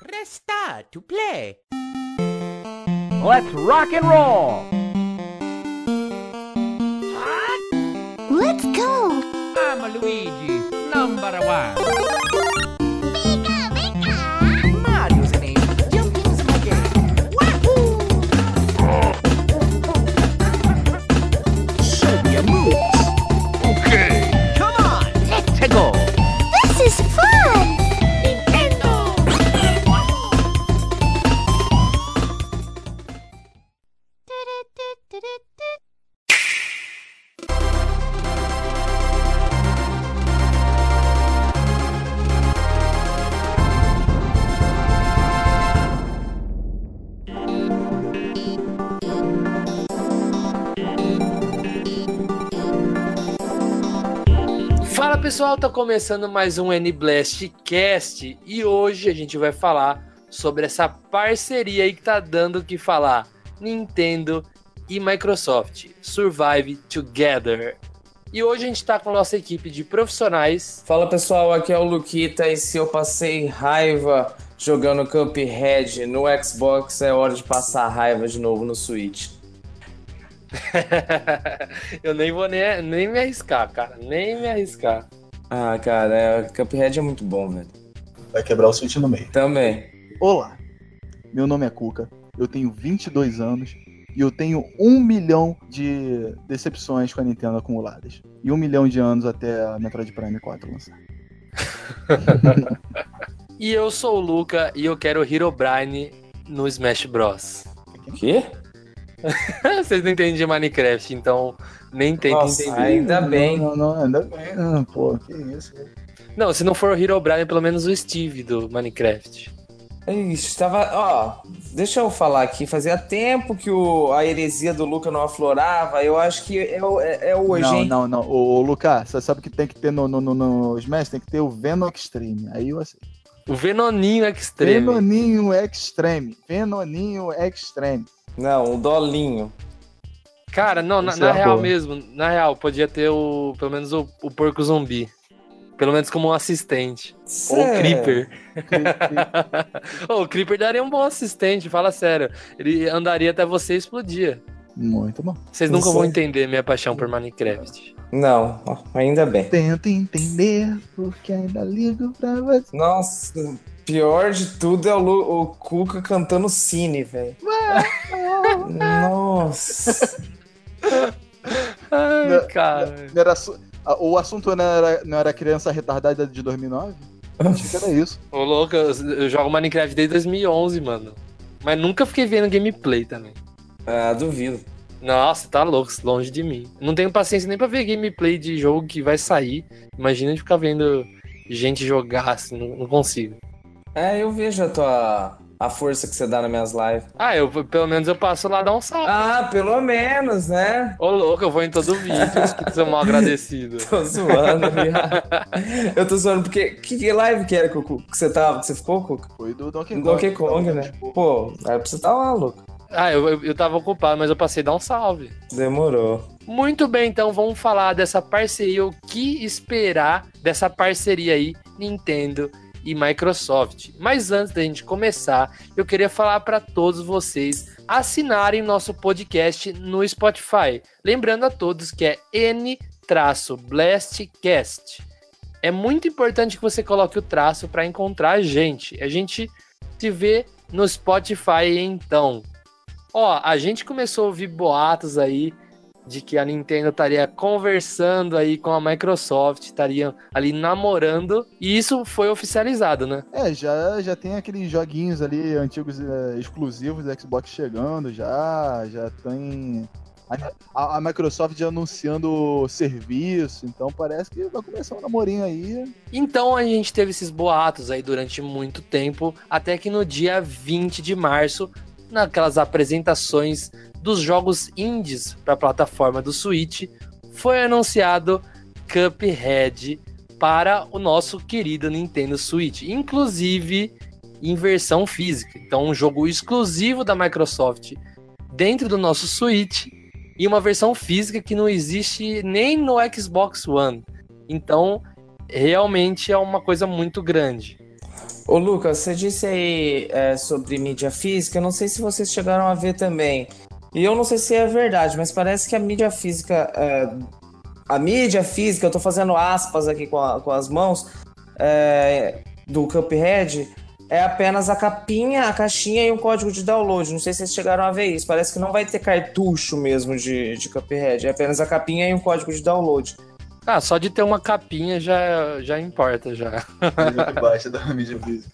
Presta to play. Let's rock and roll! Let's go! I'm Luigi, number one. Pessoal, tá começando mais um N-Blast Cast e hoje a gente vai falar sobre essa parceria aí que tá dando o que falar. Nintendo e Microsoft, Survive Together. E hoje a gente tá com a nossa equipe de profissionais. Fala pessoal, aqui é o Luquita e se eu passei raiva jogando Cuphead no Xbox, é hora de passar raiva de novo no Switch. Eu nem vou nem, nem me arriscar, cara, nem me arriscar. Ah, cara, é, Cuphead é muito bom, velho. Vai quebrar o switch no meio. Também. Olá, meu nome é Cuca, eu tenho 22 anos e eu tenho um milhão de decepções com a Nintendo acumuladas. E um milhão de anos até a Metroid Prime 4 lançar. E eu sou o Luca e eu quero Herobrine no Smash Bros. O quê? Vocês não entendem de Minecraft, então nem tentem entender. ainda bem. Não, não, não, ainda bem. Ah, pô, que isso. Não, se não for o Herobrine, pelo menos o Steve do Minecraft. Ixi, tava. Ó, deixa eu falar aqui. Fazia tempo que o, a heresia do Luca não aflorava. Eu acho que é, o- é- é hoje, Não, hein? não, não. Ô, ô Lucas, você sabe que tem que ter no, no, no, no Smash? Tem que ter o Venom Extreme. Aí eu aceito. O Venoninho Extreme. Venoninho Extreme. Venoninho Extreme. Não, o Dolinho. Cara, não, na, na é real boa. mesmo, na real, podia ter o, pelo menos o, o porco zumbi. Pelo menos como um assistente. Ou o Cê- Creeper. O Creeper daria um bom assistente, fala sério. Ele andaria até você e explodia. Muito bom. Vocês nunca vão sei. entender minha paixão por Minecraft. Não, ainda bem. Tenta entender, porque ainda ligo pra você. Nossa, pior de tudo é o, Lu- o Cuca cantando Cine, velho. Nossa. Ai, Não, cara. Não era O assunto não era, não era criança retardada de 2009? Acho que era isso. Ô, louco, eu, eu jogo Minecraft desde 2011, mano. Mas nunca fiquei vendo gameplay também. Ah, duvido. Nossa, tá louco, longe de mim. Não tenho paciência nem pra ver gameplay de jogo que vai sair. Imagina de ficar vendo gente jogar assim, não, não consigo. É, eu vejo a tua. a força que você dá nas minhas lives. Ah, eu pelo menos eu passo lá dar um salve. Ah, pelo menos, né? Ô, louco, eu vou em todo vídeo, que sou mal agradecido. Tô zoando, viado. Eu tô zoando porque. Que, que live que era que, que você tava, que você ficou, Cuca? Foi do Donkey Kong. Donkey Kong, né? Pô, era pra você estar lá, louco. Ah, eu, eu, eu tava ocupado, mas eu passei a dar um salve. Demorou. Muito bem, então vamos falar dessa parceria, o que esperar dessa parceria aí, Nintendo e Microsoft. Mas antes da gente começar, eu queria falar para todos vocês assinarem nosso podcast no Spotify. Lembrando a todos que é N-Blastcast. É muito importante que você coloque o traço para encontrar a gente. A gente se vê no Spotify então. Ó, a gente começou a ouvir boatos aí de que a Nintendo estaria conversando aí com a Microsoft, estariam ali namorando, e isso foi oficializado, né? É, já, já tem aqueles joguinhos ali antigos eh, exclusivos da Xbox chegando, já, já tem a, a- a Microsoft já anunciando serviço, então parece que vai começar um namorinho aí. Então a gente teve esses boatos aí durante muito tempo, até que no dia 20 de março, naquelas apresentações dos jogos indies para a plataforma do Switch, foi anunciado Cuphead para o nosso querido Nintendo Switch, inclusive em versão física. Então, um jogo exclusivo da Microsoft dentro do nosso Switch e uma versão física que não existe nem no Xbox One. Então, realmente é uma coisa muito grande. Ô Lucas, você disse aí é, sobre mídia física, não sei se vocês chegaram a ver também. E eu não sei se é verdade, mas parece que a mídia física. é, a mídia física, eu tô fazendo aspas aqui com, a- com as mãos, é, do Cuphead, é apenas a capinha, a caixinha e um código de download. Não sei se vocês chegaram a ver isso. Parece que não vai ter cartucho mesmo de, de Cuphead. É apenas a capinha e um código de download. Ah, só de ter uma capinha já, já importa, já. Muito baixa da mídia física.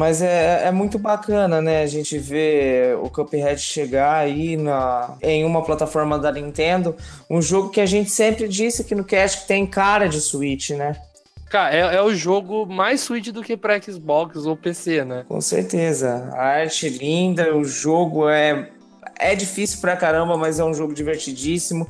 Mas é, é muito bacana, né? A gente ver o Cuphead chegar aí na, em uma plataforma da Nintendo. Um jogo que a gente sempre disse aqui no cast que tem cara de Switch, né? Cara, é, é o jogo mais Switch do que pra Xbox ou PC, né? Com certeza. A arte linda, o jogo é, é difícil pra caramba, mas é um jogo divertidíssimo.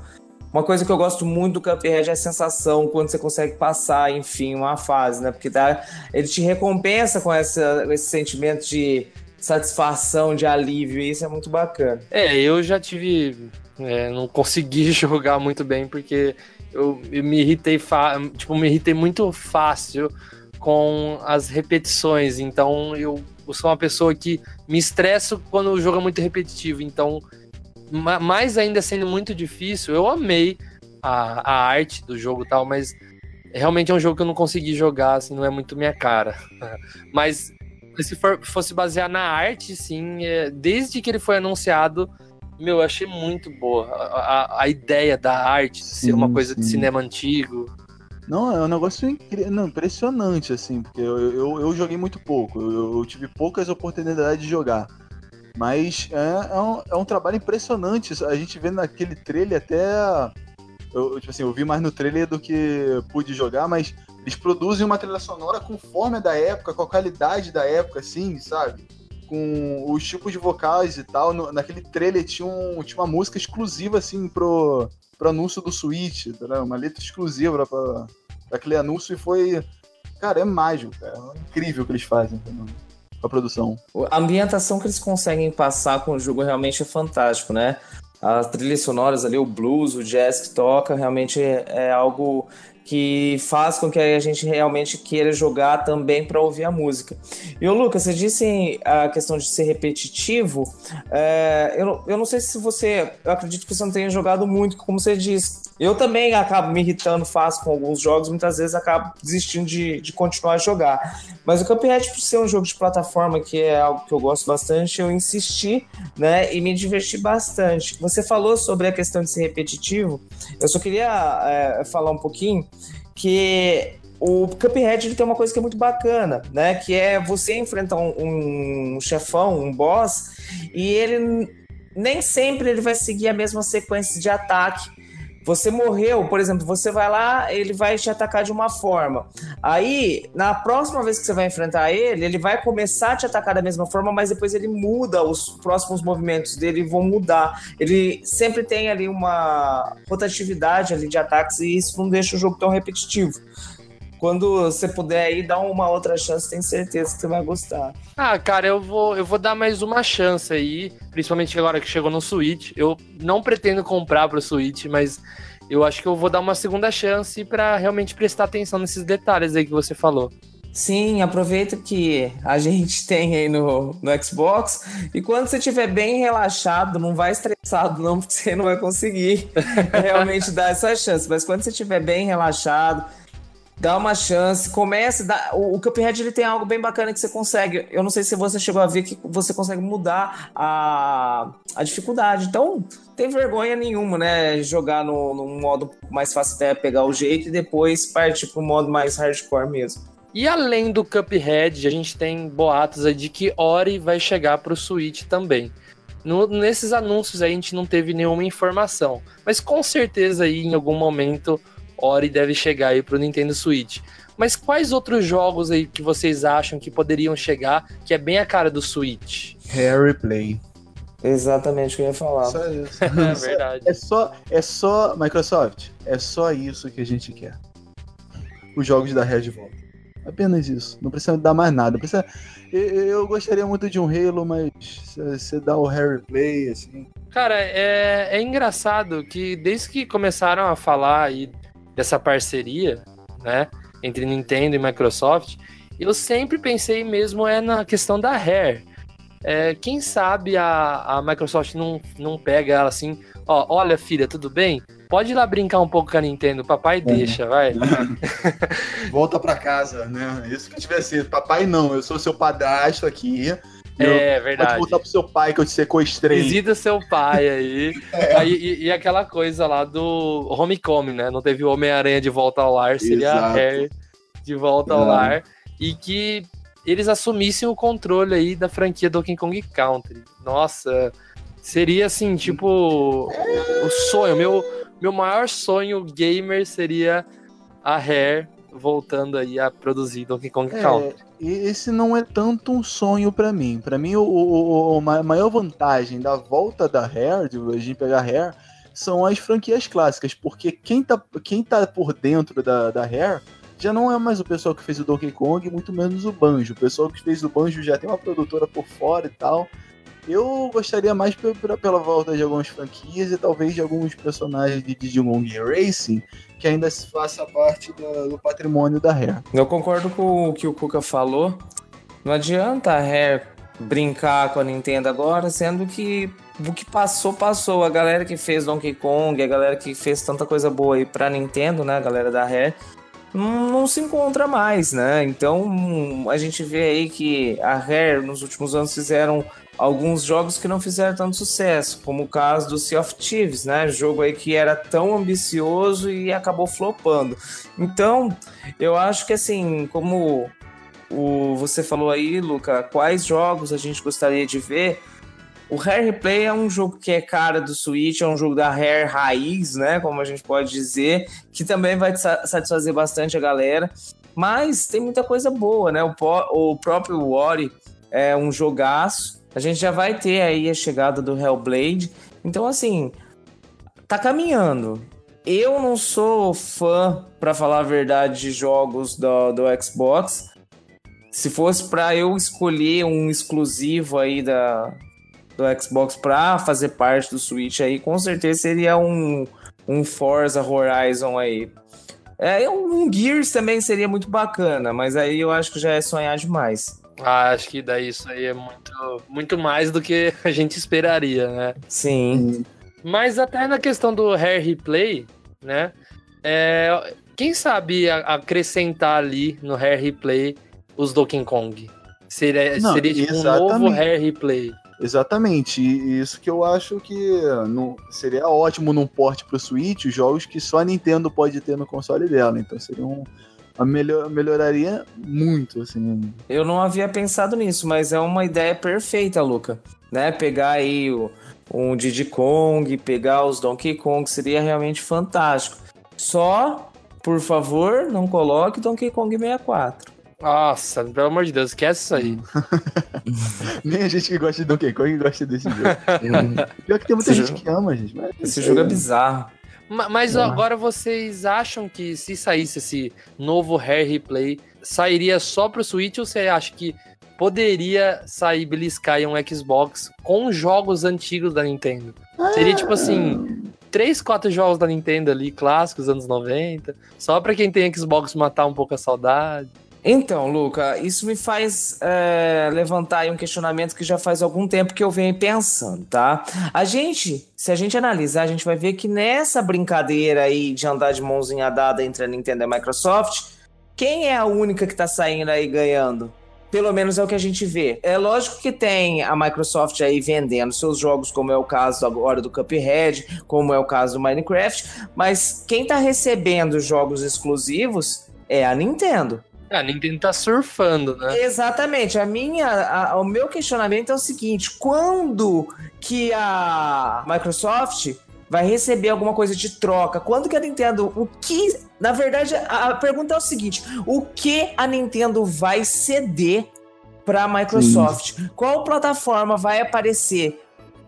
Uma coisa que eu gosto muito do Cuphead é a sensação quando você consegue passar, enfim, uma fase, né? Porque dá, ele te recompensa com essa, esse sentimento de satisfação, de alívio, e isso é muito bacana. É, eu já tive. é, não consegui jogar muito bem porque eu, eu me irritei fa- tipo, me irritei muito fácil com as repetições. Então eu, eu sou uma pessoa que me estresso quando o jogo é muito repetitivo. Então, mais ainda sendo muito difícil, eu amei a, a arte do jogo e tal, mas realmente é um jogo que eu não consegui jogar, assim, não é muito minha cara. Mas se for, fosse basear na arte, sim, é, desde que ele foi anunciado, meu, eu achei muito boa a, a, a ideia da arte, de ser uma coisa de sim. cinema antigo. Não, é um negócio incri... não, impressionante, assim, porque eu, eu, eu joguei muito pouco, eu, eu tive poucas oportunidades de jogar. Mas é, é, um, é um trabalho impressionante. A gente vê naquele trailer até. Eu, tipo assim, eu vi mais no trailer do que pude jogar, mas eles produzem uma trilha sonora conforme a da época, com a qualidade da época, assim, sabe? Com os tipos de vocais e tal. No- naquele trailer tinha, um, tinha uma música exclusiva, assim, pro, pro anúncio do Switch, entendeu? uma letra exclusiva pra aquele anúncio e foi. Cara, é mágico, cara. É incrível o que eles fazem? A produção. A ambientação que eles conseguem passar com o jogo realmente é fantástico, né? As trilhas sonoras ali, o blues, o jazz que toca, realmente é, é algo que faz com que a gente realmente queira jogar também para ouvir a música. E o Lucas, você disse a questão de ser repetitivo. é, eu, eu não sei se você. Eu acredito que você não tenha jogado muito, como você disse. Eu também acabo me irritando fácil com alguns jogos, muitas vezes acabo desistindo de, de continuar a jogar. Mas o Cuphead, por ser um jogo de plataforma, que é algo que eu gosto bastante, eu insisti, né, e me diverti bastante. Você falou sobre a questão de ser repetitivo, eu só queria é, falar um pouquinho que o Cuphead ele tem uma coisa que é muito bacana, né, que é você enfrentar um, um chefão, um boss, e ele nem sempre ele vai seguir a mesma sequência de ataque. Você morreu, por exemplo, você vai lá, ele vai te atacar de uma forma. Aí, na próxima vez que você vai enfrentar ele, ele vai começar a te atacar da mesma forma, mas depois ele muda, os próximos movimentos dele vão mudar. Ele sempre tem ali uma rotatividade ali de ataques e isso não deixa o jogo tão repetitivo. Quando você puder aí, dá uma outra chance, tenho certeza que você vai gostar. Ah, cara, eu vou, eu vou dar mais uma chance aí, principalmente agora que chegou no Switch. Eu não pretendo comprar pro Switch, mas eu acho que eu vou dar uma segunda chance pra realmente prestar atenção nesses detalhes aí que você falou. Sim, aproveita que a gente tem aí no, no Xbox e quando você estiver bem relaxado, não vai estressado não, porque você não vai conseguir realmente dar essa chance. Mas quando você estiver bem relaxado, dá uma chance, comece, dá, o, o Cuphead ele tem algo bem bacana que você consegue, eu não sei se você chegou a ver que você consegue mudar a, a dificuldade, então tem vergonha nenhuma, né, jogar no, no modo mais fácil até pegar o jeito e depois partir pro modo mais hardcore mesmo. E além do Cuphead, a gente tem boatos aí de que Ori vai chegar pro Switch também. No- nesses anúncios aí a gente não teve nenhuma informação, mas com certeza aí em algum momento Ori deve chegar aí pro Nintendo Switch. Mas quais outros jogos aí que vocês acham que poderiam chegar que é bem a cara do Switch? Harry Play. Exatamente o que eu ia falar. Só isso. É verdade. É só, é só, Microsoft, é só isso que a gente quer. Os jogos da Red volta. Apenas isso. Não precisa dar mais nada. Precisa... Eu, eu gostaria muito de um Halo, mas se você dá o Harry Play, assim. Cara, é, é engraçado que desde que começaram a falar aí dessa parceria, né, entre Nintendo e Microsoft, Eu sempre pensei mesmo é na questão da Rare. É, quem sabe a, a Microsoft não, não pega ela assim, ó, olha filha, tudo bem? Pode ir lá brincar um pouco com a Nintendo, papai deixa, vai. Volta pra casa, né? Isso que eu tivesse. Papai, não, eu sou seu padrasto aqui. Eu- É Pode verdade. voltar pro seu pai que eu te sequestrei. Visita seu pai aí. É. Aí, e, e aquela coisa lá do Homecoming, né? Não teve o Homem-Aranha de volta ao lar, seria a Exato. Rare de volta ao É. lar. E que eles assumissem o controle aí da franquia Donkey Kong Country. Nossa, seria assim, tipo, o sonho. Meu, meu maior sonho gamer seria a Rare voltando aí a produzir Donkey Kong É, Country. Esse não é tanto um sonho pra mim. Pra mim, o, o- o- a ma- maior vantagem da volta da Rare, de a gente pegar a Rare, são as franquias clássicas. Porque quem tá, quem tá por dentro da, da Rare já não é mais o pessoal que fez o Donkey Kong, muito menos o Banjo. O pessoal que fez o Banjo já tem uma produtora por fora e tal. Eu gostaria mais pe- pe- pela volta de algumas franquias e talvez de alguns personagens de Digimon Racing que ainda se faça parte do, do patrimônio da Rare. Eu concordo com o que o Kuka falou. Não adianta a Rare brincar com a Nintendo agora, sendo que o que passou, passou. A galera que fez Donkey Kong, a galera que fez tanta coisa boa aí pra Nintendo, né? A galera da Rare, não, se encontra mais, né? Então a gente vê aí que a Rare nos últimos anos fizeram alguns jogos que não fizeram tanto sucesso, como o caso do Sea of Thieves, né? Jogo aí que era tão ambicioso e acabou flopando. Então, eu acho que assim, como o, você falou aí, Luca, quais jogos a gente gostaria de ver? O Rare Replay é um jogo que é cara do Switch, é um jogo da Rare raiz, né? Como a gente pode dizer, que também vai sa- satisfazer bastante a galera. Mas tem muita coisa boa, né? O, o próprio Ori é um jogaço. A gente já vai ter aí a chegada do Hellblade. Então, assim, tá caminhando. Eu não sou fã, pra falar a verdade, de jogos do, do Xbox. Se fosse pra eu escolher um exclusivo aí da, do Xbox pra fazer parte do Switch aí, com certeza seria um, um Forza Horizon aí. É, um Gears também seria muito bacana, mas aí eu acho que já é sonhar demais. Ah, acho que daí isso aí é muito, muito mais do que a gente esperaria, né? Sim. Mas até na questão do Rare Replay, né? é, quem sabe acrescentar ali no Rare Replay os Donkey Kong? Seria, Não, seria tipo um novo Rare Replay. Exatamente, e isso que eu acho que não, seria ótimo num porte pro Switch, os jogos que só a Nintendo pode ter no console dela. Então seria um. A melhor, melhoraria muito, assim. Eu não havia pensado nisso, mas é uma ideia perfeita, Luca. Né? Pegar aí o, um Diddy Kong, pegar os Donkey Kong, seria realmente fantástico. Só, por favor, não coloque Donkey Kong 64. Nossa, pelo amor de Deus, esquece isso aí. Nem a gente que gosta de Donkey Kong gosta desse jogo. Pior que tem muita Esse gente jogo- que ama, gente. Mas Esse jogo é bizarro. Ma- Mas Ah. agora vocês acham que se saísse esse novo Rare Replay, sairia só pro Switch ou você acha que poderia sair beliscar em um Xbox com jogos antigos da Nintendo? Seria tipo assim, três, quatro jogos da Nintendo ali, clássicos, anos 90, só pra quem tem Xbox matar um pouco a saudade. Então, Luca, isso me faz é, levantar um questionamento que já faz algum tempo que eu venho pensando, tá? A gente, se a gente analisar, a gente vai ver que nessa brincadeira aí de andar de mãozinha dada entre a Nintendo e a Microsoft, quem é a única que tá saindo aí ganhando? Pelo menos é o que a gente vê. É lógico que tem a Microsoft aí vendendo seus jogos, como é o caso agora do Cuphead, como é o caso do Minecraft, mas quem tá recebendo jogos exclusivos é a Nintendo. A Nintendo tá surfando, né? Exatamente. A minha, a- o meu questionamento é o seguinte: quando que a Microsoft vai receber alguma coisa de troca? Quando que a Nintendo, o que, na verdade, a, a pergunta é o seguinte: o que a Nintendo vai ceder para a Microsoft? Qual plataforma vai aparecer?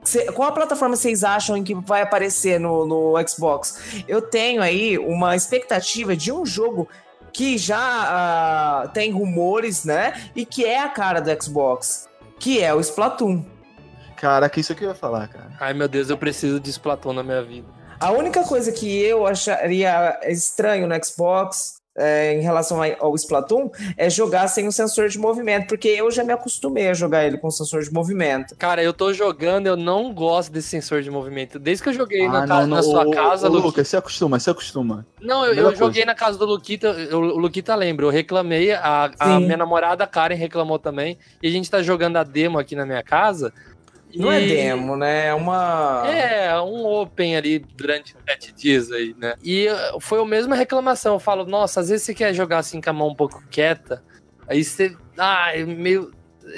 Cê- qual a plataforma vocês acham em que vai aparecer no, no Xbox? Eu tenho aí uma expectativa de um jogo que já ah, tem rumores, né? E que é a cara do Xbox, que é o Splatoon. Caraca, isso que eu ia falar, cara. Ai meu Deus, eu preciso de Splatoon na minha vida. A única coisa que eu acharia estranho no Xbox é, em relação ao Splatoon é jogar sem o sensor de movimento, porque eu já me acostumei a jogar ele com sensor de movimento. Cara, eu tô jogando, eu não gosto desse sensor de movimento. Desde que eu joguei na, Ah, ca- não, não. na sua Ô, casa, ô, Luquita. Lucas, se acostuma, se acostuma. Não, eu, eu joguei na casa do Luquita, eu- o Luquita lembra, eu reclamei, a, a minha namorada Karen reclamou também, e a gente tá jogando a demo aqui na minha casa. Não é e- demo, né? É uma. É, um open ali durante sete dias aí, né? E uh, foi a mesma reclamação. Eu falo, nossa, às vezes você quer jogar assim com a mão um pouco quieta, aí você. Ah, é meio.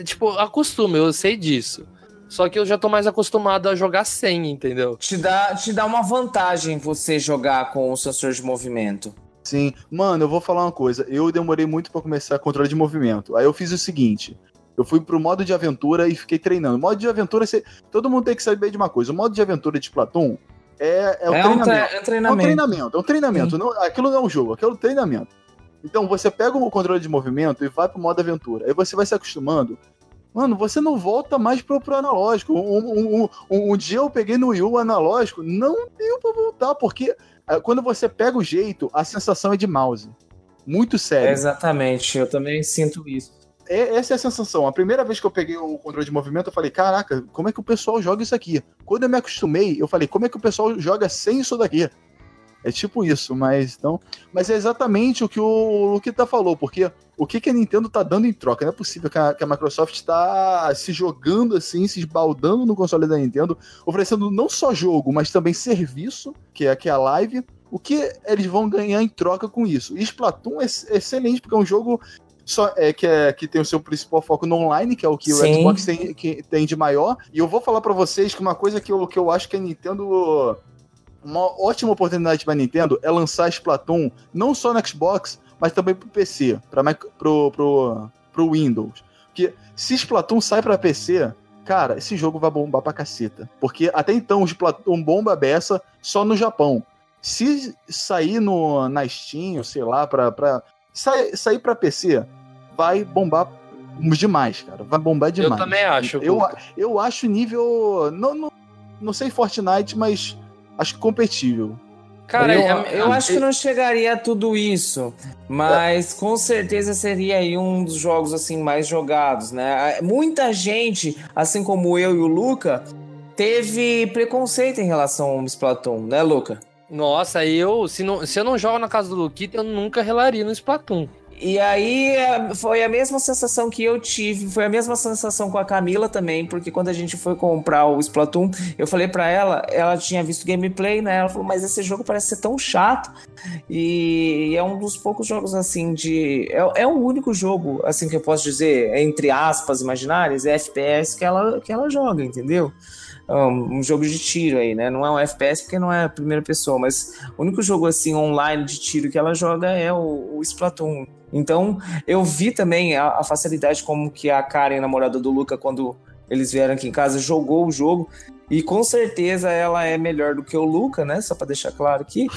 Tipo, acostuma, eu sei disso. Só que eu já tô mais acostumado a jogar sem, entendeu? Te dá, te dá uma vantagem você jogar com o sensor de movimento. Sim. Mano, eu vou falar uma coisa. Eu demorei muito pra começar controle de movimento. Aí eu fiz o seguinte. Eu fui pro modo de aventura e fiquei treinando. modo de aventura, você... todo mundo tem que saber de uma coisa. O modo de aventura de Splatoon é, é o É um, treinamento. tre- é um É um treinamento. treinamento, é um treinamento. Não, aquilo não é um jogo, aquilo é um treinamento. Então você pega o controle de movimento e vai pro modo aventura. Aí você vai se acostumando. Mano, você não volta mais pro, pro analógico. Um, um- um- um- dia eu peguei no Wii U analógico, não deu pra voltar, porque ah, quando você pega o jeito, a sensação é de mouse. Muito sério. Exatamente, eu também sinto isso. É- essa é a sensação. A primeira vez que eu peguei o controle de movimento, eu falei, caraca, como é que o pessoal joga isso aqui? Quando eu me acostumei, eu falei, como é que o pessoal joga sem isso daqui? É tipo isso, mas então. Mas é exatamente o que o Luquita falou, porque o que, que a Nintendo tá dando em troca? Não é possível que a, que a Microsoft tá se jogando assim, se esbaldando no console da Nintendo, oferecendo não só jogo, mas também serviço, que é, que é a live. O que eles vão ganhar em troca com isso? E Splatoon é ex- excelente, porque é um jogo só é, que, é, que tem o seu principal foco no online, que é o que Sim. o Xbox tem, que tem de maior. E eu vou falar pra vocês que uma coisa que eu, que eu acho que a Nintendo. Uma ótima oportunidade pra Nintendo é lançar Splatoon não só no Xbox, mas também pro PC, mic- pro, pro, pro Windows. Porque se Splatoon sai pra PC, cara, esse jogo vai bombar pra caceta. Porque até então o Splatoon bomba beça só no Japão. Se sair no, na Steam, sei lá, pra, pra sai, sair pra PC, vai bombar demais, cara. Vai bombar demais. Eu também acho. Eu, eu acho nível. Não, não, não sei Fortnite, mas acho compatível. Cara, eu, é- eu acho que não chegaria a tudo isso, mas com certeza seria aí um dos jogos assim mais jogados, né? Muita gente, assim como eu e o Luca, teve preconceito em relação ao Splatoon, né, Luca? Nossa, eu se, não, se eu não jogo na casa do Luquita, eu nunca relaria no Splatoon. E aí é, foi a mesma sensação que eu tive, foi a mesma sensação com a Camila também, porque quando a gente foi comprar o Splatoon, eu falei pra ela, ela tinha visto gameplay, né? Ela falou, mas esse jogo parece ser tão chato. E é um dos poucos jogos assim de. É, é o único jogo, assim, que eu posso dizer, entre aspas, imaginárias, é FPS que ela, que ela joga, entendeu? Um, um jogo de tiro aí, né? Não é um FPS porque não é a primeira pessoa, mas o único jogo assim online de tiro que ela joga é o, o Splatoon. Então, eu vi também a, a facilidade como que a Karen, namorada do Luca, quando eles vieram aqui em casa, jogou o jogo. E com certeza ela é melhor do que o Luca, né? Só pra deixar claro aqui.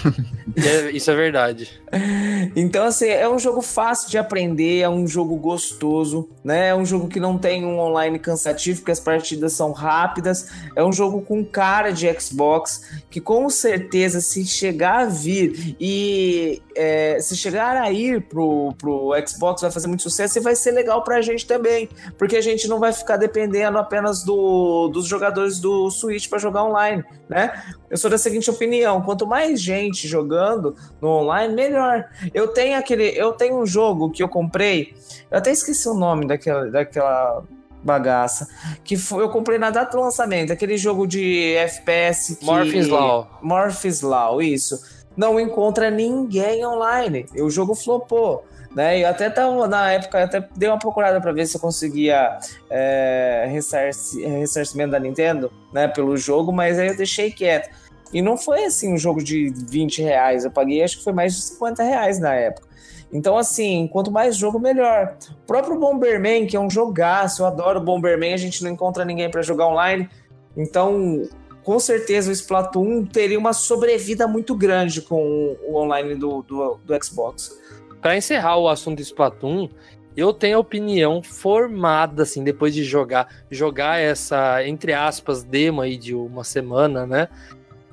É- isso é verdade. Então, assim, é um jogo fácil de aprender, é um jogo gostoso, né? É um jogo que não tem um online cansativo, porque as partidas são rápidas. É um jogo com cara de Xbox, que com certeza, se chegar a vir e é, se chegar a ir pro, pro Xbox, vai fazer muito sucesso e vai ser legal pra gente também, porque a gente não vai ficar dependendo apenas do, dos jogadores do Switch para jogar online, né? Eu sou da seguinte opinião: quanto mais gente jogando no online, melhor. Eu tenho aquele, eu tenho um jogo que eu comprei, eu até esqueci o nome daquela, daquela bagaça, que foi, eu comprei na data do lançamento, aquele jogo de FPS que Morphin's Law. Morphin's Law, isso. Não encontra ninguém online. O jogo flopou. Né? Eu até tava, na época, até dei uma procurada para ver se eu conseguia é, ressarci- ressarcimento da Nintendo né, pelo jogo, mas aí eu deixei quieto. E não foi assim um jogo de 20 reais. Eu paguei acho que foi mais de 50 reais na época. Então, assim, quanto mais jogo, melhor. O próprio Bomberman, que é um jogaço, eu adoro Bomberman, a gente não encontra ninguém para jogar online. Então, com certeza o Splatoon teria uma sobrevida muito grande com o online do, do, do Xbox. Pra encerrar o assunto Splatoon, eu tenho a opinião formada, assim, depois de jogar, jogar essa, entre aspas, demo aí de uma semana, né?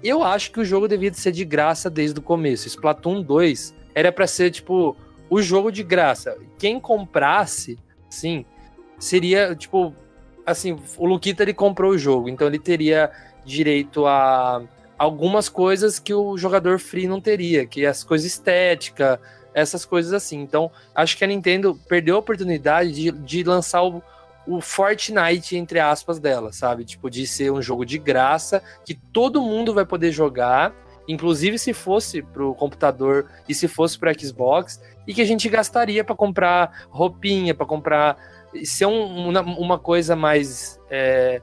Eu acho que o jogo devia ser de graça desde o começo. Splatoon 2 era pra ser, tipo, o jogo de graça. Quem comprasse, sim, seria, tipo, assim, o Luquita ele comprou o jogo, então ele teria direito a algumas coisas que o jogador free não teria, que é as coisas estéticas, essas coisas assim. Então, acho que a Nintendo perdeu a oportunidade de, de lançar o, o Fortnite, entre aspas, dela, sabe? Tipo, de ser um jogo de graça, que todo mundo vai poder jogar, inclusive se fosse pro computador e se fosse pro Xbox, e que a gente gastaria para comprar roupinha, para comprar. ser um- uma, uma coisa mais. é,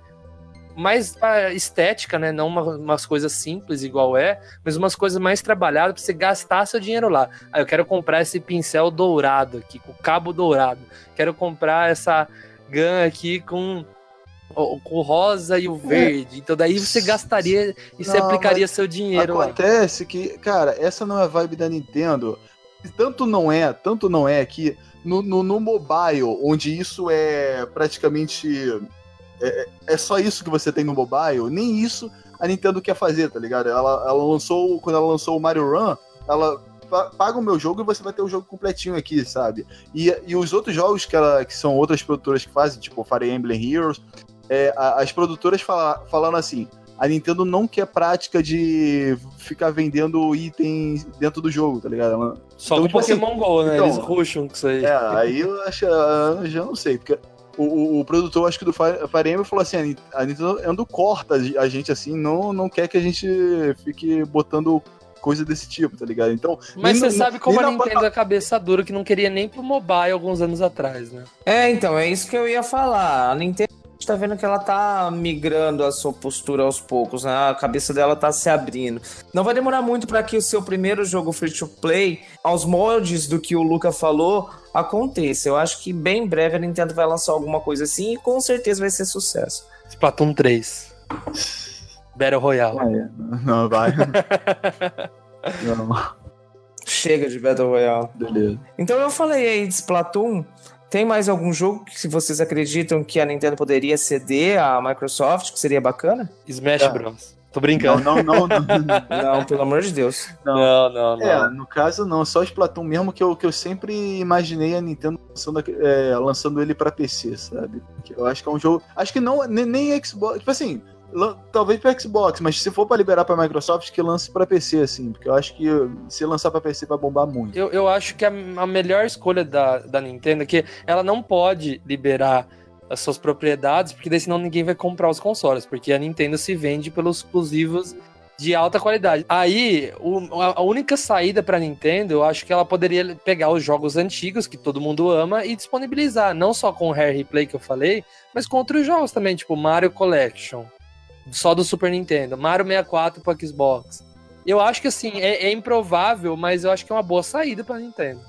mais estética, né? Não uma- umas coisas simples igual é, mas umas coisas mais trabalhadas pra você gastar seu dinheiro lá. Ah, eu quero comprar esse pincel dourado aqui, com cabo dourado. Quero comprar essa gun aqui com o, com o rosa e o verde. Então daí você gastaria e você Não, aplicaria seu dinheiro lá. Acontece que, cara, essa não é a vibe da Nintendo. Tanto não é, tanto não é que no, no, no mobile, onde isso é praticamente. É, é só isso que você tem no mobile, nem isso a Nintendo quer fazer, tá ligado? Ela, ela lançou, quando ela lançou o Mario Run, ela pa- paga o meu jogo e você vai ter o jogo completinho aqui, sabe? E, e os outros jogos que, ela, que são outras produtoras que fazem, tipo Fire Emblem Heroes, é, a- as produtoras fala, falando assim: a Nintendo não quer prática de ficar vendendo itens dentro do jogo, tá ligado? Ela- Só Então, com tipo assim, Pokémon GO, né? então- Eles ruxam com isso aí. É, aí eu acho, eu já não sei, porque o, o, o produtor, acho que do Fire Emblem falou assim, a Nin- a Nintendo corta a gente assim, não, não quer que a gente fique botando coisa desse tipo, tá ligado? Então, Mas você na- sabe como a na Nintendo é cabeça dura, que não queria nem pro mobile alguns anos atrás, né? É, então, é isso que eu ia falar. A Nintendo gente tá vendo que ela tá migrando a sua postura aos poucos, né? A cabeça dela tá se abrindo. Não vai demorar muito para que o seu primeiro jogo free to play, aos moldes do que o Luca falou, aconteça. Eu acho que bem em breve a Nintendo vai lançar alguma coisa assim e com certeza vai ser sucesso. Splatoon 3. Battle Royale. Ah, é. Não, vai. não, Chega de Battle Royale. beleza. Então eu falei aí de Splatoon. Tem mais algum jogo que vocês acreditam que a Nintendo poderia ceder à Microsoft, que seria bacana? Smash. Bros. Tô Não, brincando. não, não, não. Não, pelo amor de Deus. Não, não, não. É, no caso não, só o Splatoon mesmo que eu, que eu sempre imaginei a Nintendo lançando, é, lançando ele pra PC, sabe? Eu acho que é um jogo. Acho que não, nem, nem Xbox. Tipo assim, talvez pra Xbox, mas se for pra liberar pra Microsoft, que lance pra PC, assim. Porque eu acho que se lançar pra PC vai bombar muito. Eu, eu acho que a, a melhor escolha da, da Nintendo é que ela não pode liberar as suas propriedades, porque daí senão ninguém vai comprar os consoles, porque a Nintendo se vende pelos exclusivos de alta qualidade. Aí, o- a, única saída pra Nintendo, eu acho que ela poderia pegar os jogos antigos, que todo mundo ama, e disponibilizar, não só com o Rare Replay que eu falei, mas com outros jogos também, tipo Mario Collection, só do Super Nintendo, Mario 64 pro Xbox. Eu acho que assim, é, é improvável, mas eu acho que é uma boa saída pra Nintendo.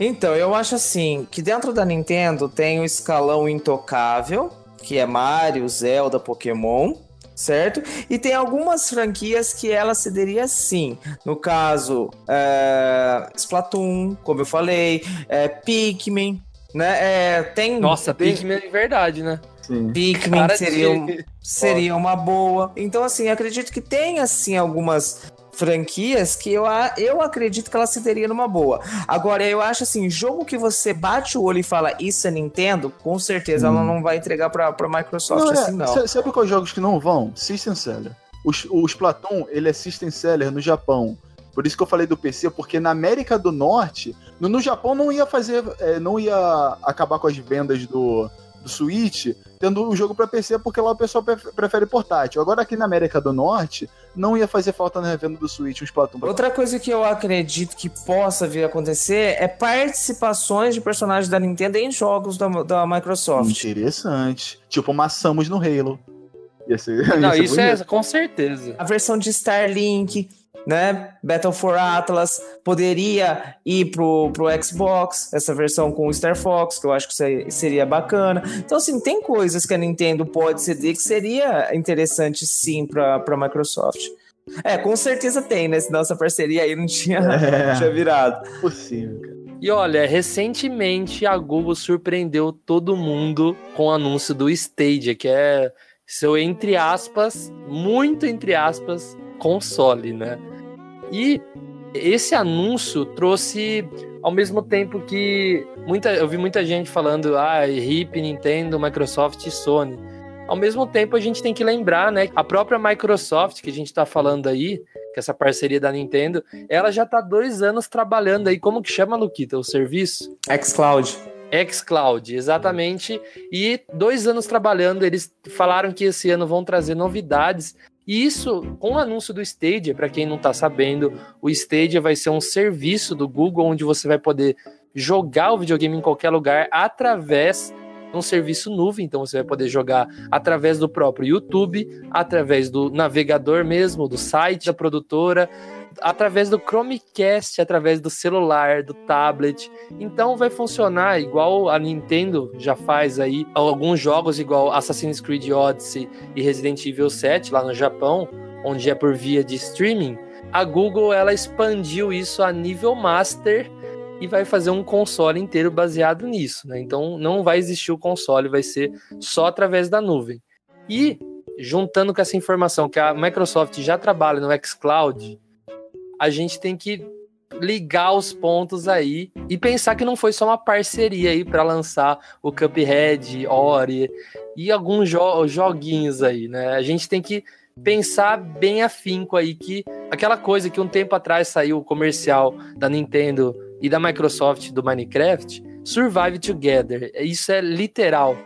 Então, eu acho assim, que dentro da Nintendo tem o escalão intocável, que é Mario, Zelda, Pokémon, certo? E tem algumas franquias que ela cederia sim. No caso, é, Splatoon, como eu falei, é, Pikmin, né? É, tem Nossa, tem- Pikmin é verdade, né? Sim. Pikmin Cara seria, um- de- seria uma boa. Então, assim, acredito que tem, assim, algumas franquias que eu, eu acredito que ela se teria numa boa. Agora, eu acho assim, jogo que você bate o olho e fala, isso é Nintendo, com certeza ela não vai entregar pra, pra Microsoft Não, é, assim, não. sa- Sabe quais jogos que não vão? System Seller. Os- O Splatoon, ele é System Seller no Japão. Por isso que eu falei do PC, porque na América do Norte, no, no Japão não ia fazer, é, não ia acabar com as vendas do, do Switch, tendo o jogo para PC, porque lá o pessoal pref- prefere portátil. Agora aqui na América do Norte, não ia fazer falta na revenda do Switch um Splatoon. pra- Outra coisa que eu acredito que possa vir a acontecer é participações de personagens da Nintendo em jogos da, da Microsoft. Interessante. Tipo uma Samus no Halo. Ia ser, ia Não, ser isso é bonito. com certeza. A versão de Starlink, né? Battle for Atlas poderia ir pro, pro Xbox, essa versão com o Star Fox, que eu acho que se- seria bacana. Então, assim, tem coisas que a Nintendo pode ceder que seria interessante sim pra, pra Microsoft. É, com certeza tem, né? Senão essa parceria aí não tinha, É. tinha virado. possível, cara. E olha, recentemente a Google surpreendeu todo mundo com o anúncio do Stadia, que é seu, entre aspas, muito entre aspas, console, né? E esse anúncio trouxe ao mesmo tempo que muita, eu vi muita gente falando, ah, hip, Nintendo, Microsoft e Sony. Ao mesmo tempo, a gente tem que lembrar, né, a própria Microsoft que a gente está falando aí, que essa parceria da Nintendo, ela já está dois anos trabalhando aí, como que chama, Luquita, o serviço? xCloud. xCloud, exatamente. E dois anos trabalhando, eles falaram que esse ano vão trazer novidades. E isso, com o anúncio do Stadia, para quem não está sabendo, o Stadia vai ser um serviço do Google onde você vai poder jogar o videogame em qualquer lugar através de um serviço nuvem. Então você vai poder jogar através do próprio YouTube, através do navegador mesmo, do site da produtora, através do Chromecast, através do celular, do tablet. Então vai funcionar igual a Nintendo já faz aí alguns jogos igual Assassin's Creed Odyssey e Resident Evil 7 lá no Japão, onde é por via de streaming. A Google ela expandiu isso a nível master e vai fazer um console inteiro baseado nisso, né? Então não vai existir o console, vai ser só através da nuvem. E juntando com essa informação que a Microsoft já trabalha no xCloud, a gente tem que ligar os pontos aí e pensar que não foi só uma parceria aí para lançar o Cuphead, Ori e alguns jo joguinhos aí, né? A gente tem que pensar bem afinco aí que aquela coisa que um tempo atrás saiu o comercial da Nintendo e da Microsoft do Minecraft, Survive Together. Isso é literal.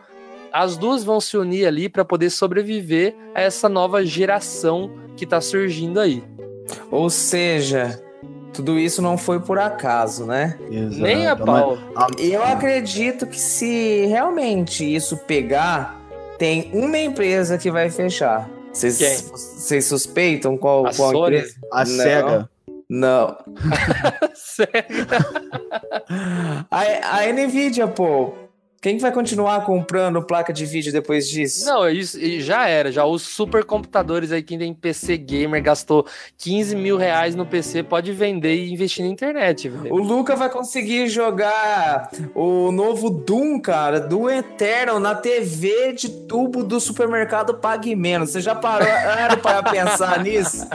As duas vão se unir ali para poder sobreviver a essa nova geração que está surgindo aí. Ou seja, tudo isso não foi por acaso, né? Exato. Nem a pau. Eu acredito que se realmente isso pegar, tem uma empresa que vai fechar. Vocês suspeitam qual, A qual Sony? empresa? A Não. SEGA. Não. A, a Nvidia, pô. Quem que vai continuar comprando placa de vídeo depois disso? Não, isso e já era. Já os supercomputadores aí, quem tem PC gamer, gastou 15 mil reais no PC, pode vender e investir na internet, velho. O Luca vai conseguir jogar o novo Doom, cara, do Eternal na TV de tubo do supermercado Pague Menos. Você já parou era para pensar nisso?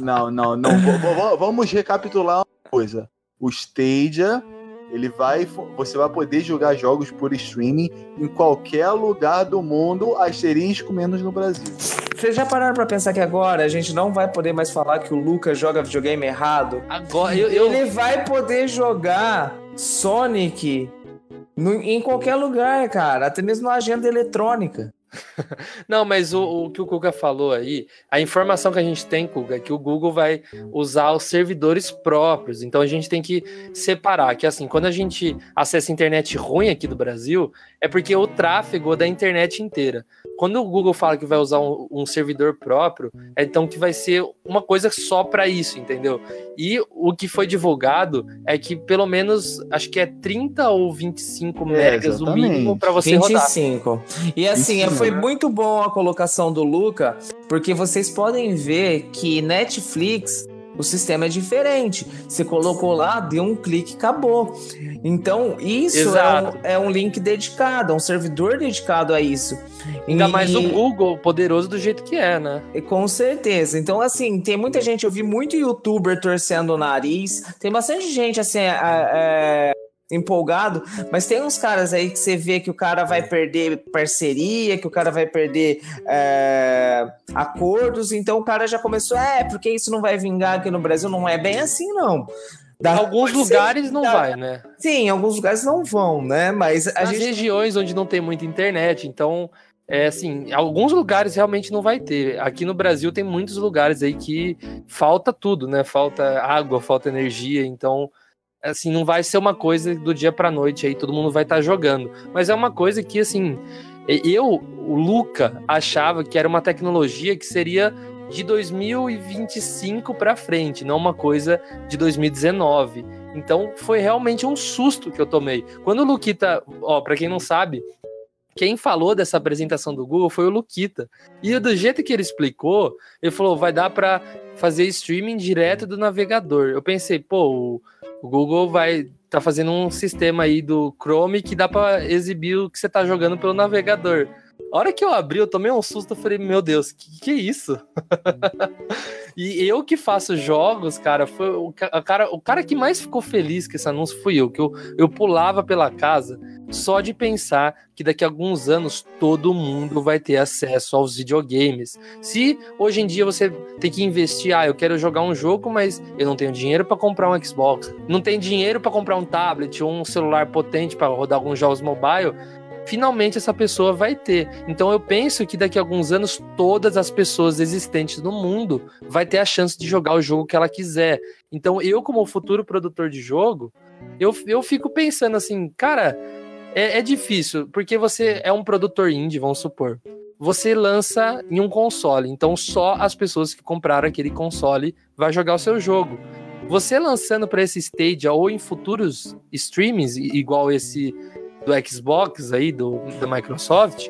Não, não, não. V- vamos recapitular uma coisa. O Stadia, ele vai. Você vai poder jogar jogos por streaming em qualquer lugar do mundo, asterisco menos no Brasil. Vocês já pararam pra pensar que agora a gente não vai poder mais falar que o Luca joga videogame errado? Agora, eu, eu- Ele vai poder jogar Sonic no- em qualquer lugar, cara, até mesmo na agenda eletrônica. Não, mas o, o que o Kuga falou aí, a informação que a gente tem, Kuga, é que o Google vai usar os servidores próprios. Então a gente tem que separar que assim, quando a gente acessa a internet ruim aqui do Brasil, é porque o tráfego é da internet inteira. Quando o Google fala que vai usar um, um servidor próprio, é então que vai ser uma coisa só para isso, entendeu? E o que foi divulgado é que pelo menos acho que é 30 ou 25 megas o exatamente. mínimo para você rodar. 25. E assim, 25, foi né? muito bom a colocação do Luca, porque vocês podem ver que Netflix, o sistema é diferente. Você colocou lá, deu um clique, acabou. Então, isso é um, é um link dedicado, é um servidor dedicado a isso. Ainda E- mais o Google, poderoso do jeito que é, né? e Com certeza. Então, assim, tem muita gente, eu vi muito youtuber torcendo o nariz, tem bastante gente, assim, é, é, empolgado, mas tem uns caras aí que você vê que o cara vai perder parceria, que o cara vai perder é, acordos, então o cara já começou, é, porque isso não vai vingar aqui no Brasil, não é bem assim, não. Em Dá- alguns ser lugares não dá- vai, né? Sim, em alguns lugares não vão, né? Mas a Nas gente regiões onde não tem muita internet, então, é assim, alguns lugares realmente não vai ter. Aqui no Brasil tem muitos lugares aí que falta tudo, né? Falta água, falta energia, então, assim, não vai ser uma coisa do dia pra noite aí, todo mundo vai estar jogando. Mas é uma coisa que, assim, eu, o Luca, achava que era uma tecnologia que seria de 2025 pra frente, não uma coisa de 2019. Então foi realmente um susto que eu tomei. Quando o Luquita, ó, para quem não sabe, quem falou dessa apresentação do Google foi o Luquita. E do jeito que ele explicou, ele falou: vai dar para fazer streaming direto do navegador. Eu pensei, pô, o, o Google vai tá fazendo um sistema aí do Chrome que dá para exibir o que você tá jogando pelo navegador. A hora que eu abri, eu tomei um susto, eu falei, meu Deus, que que é isso? E eu que faço jogos, cara, foi o, ca- o cara, o cara que mais ficou feliz com esse anúncio fui eu, que eu, eu pulava pela casa só de pensar que daqui a alguns anos todo mundo vai ter acesso aos videogames. Se hoje em dia você tem que investir, ah, eu quero jogar um jogo, mas eu não tenho dinheiro para comprar um Xbox, não tenho dinheiro para comprar um tablet ou um celular potente para rodar alguns jogos mobile, finalmente essa pessoa vai ter. Então eu penso que daqui a alguns anos todas as pessoas existentes no mundo vai ter a chance de jogar o jogo que ela quiser. Então eu como futuro produtor de jogo, eu, eu fico pensando assim, cara, é, é difícil, porque você é um produtor indie, vamos supor. Você lança em um console, então só as pessoas que compraram aquele console vai jogar o seu jogo. Você lançando para esse Stadia ou em futuros streamings, igual esse do Xbox aí, do, da Microsoft,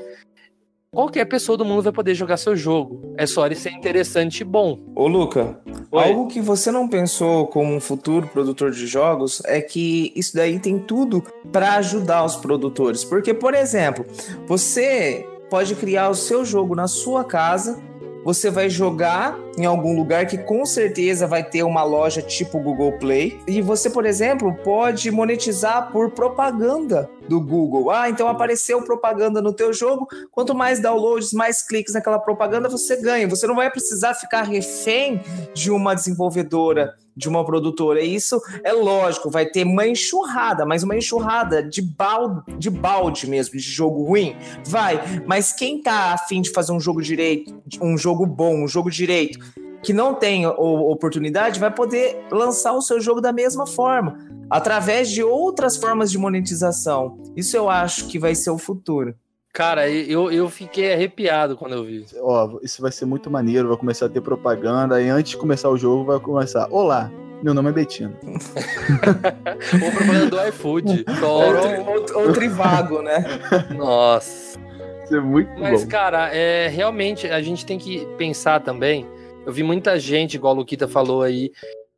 qualquer pessoa do mundo vai poder jogar seu jogo. É só ele ser interessante e bom. Ô, Luca, Oi. algo que você não pensou como um futuro produtor de jogos é que isso daí tem tudo para ajudar os produtores. Porque, por exemplo, você pode criar o seu jogo na sua casa, você vai jogar em algum lugar que com certeza vai ter uma loja tipo Google Play, e você, por exemplo, pode monetizar por propaganda do Google. Ah, então apareceu propaganda no teu jogo, quanto mais downloads, mais cliques naquela propaganda você ganha. Você não vai precisar ficar refém de uma desenvolvedora, de uma produtora. E isso é lógico, vai ter uma enxurrada, mas uma enxurrada de balde, de balde mesmo, de jogo ruim. Vai, mas quem tá afim de fazer um jogo direito, um jogo bom, um jogo direito, que não tem oportunidade, vai poder lançar o seu jogo da mesma forma, através de outras formas de monetização. Isso eu acho que vai ser o futuro. Cara, eu, eu fiquei arrepiado quando eu vi. Ó, isso vai ser muito maneiro, vai começar a ter propaganda, e antes de começar o jogo vai começar. Olá, meu nome é Bettino. Ou propaganda do iFood. Ou, Toro. tri- ou- ou trivago, né? Nossa. Isso é muito Mas, bom. cara, é, realmente a gente tem que pensar também. Eu vi muita gente, igual o Luquita falou aí,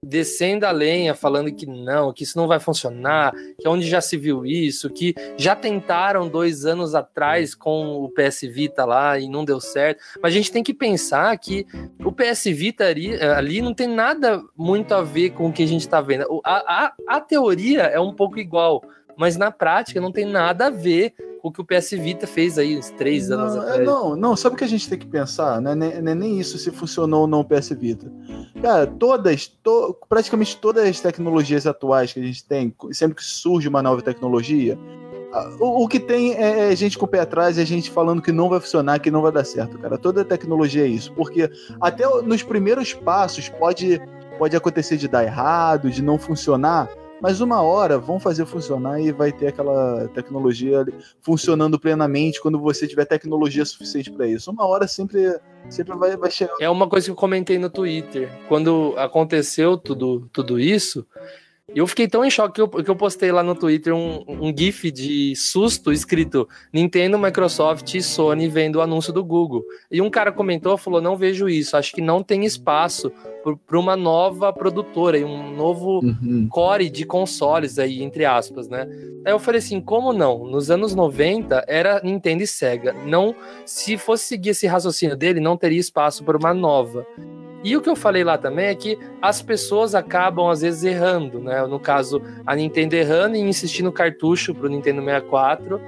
descendo a lenha, falando que não, que isso não vai funcionar, que é onde já se viu isso, que já tentaram dois anos atrás com o PS Vita lá e não deu certo. Mas a gente tem que pensar que o PS Vita ali, ali não tem nada muito a ver com o que a gente tá vendo. A, a, a teoria é um pouco igual, mas na prática não tem nada a ver com o que o PS Vita fez aí uns três anos não, é, atrás. não, não, sabe o que a gente tem que pensar? Não é, nem- não é nem isso se funcionou ou não o PS Vita. Cara, todas, to- praticamente todas as tecnologias atuais que a gente tem, sempre que surge uma nova tecnologia, o, o que tem é, é gente com o pé atrás, é gente falando que não vai funcionar, que não vai dar certo, cara. Toda tecnologia é isso. Porque até nos primeiros passos pode, pode acontecer de dar errado, de não funcionar. Mas uma hora vão fazer funcionar e vai ter aquela tecnologia funcionando plenamente quando você tiver tecnologia suficiente para isso. Uma hora sempre, sempre vai, vai chegar. É uma coisa que eu comentei no Twitter. Quando aconteceu tudo, tudo isso, eu fiquei tão em choque que eu, que eu postei lá no Twitter um, um GIF de susto escrito Nintendo, Microsoft e Sony vendo o anúncio do Google. E um cara comentou, falou: não vejo isso, acho que não tem espaço para uma nova produtora e um novo Uhum. core de consoles aí, entre aspas, né? Aí eu falei assim, como não? Nos anos 90 era Nintendo e Sega. Não, se fosse seguir esse raciocínio dele, não teria espaço para uma nova. E o que eu falei lá também é que as pessoas acabam às vezes errando, né? No caso, a Nintendo errando e insistindo no cartucho pro Nintendo 64,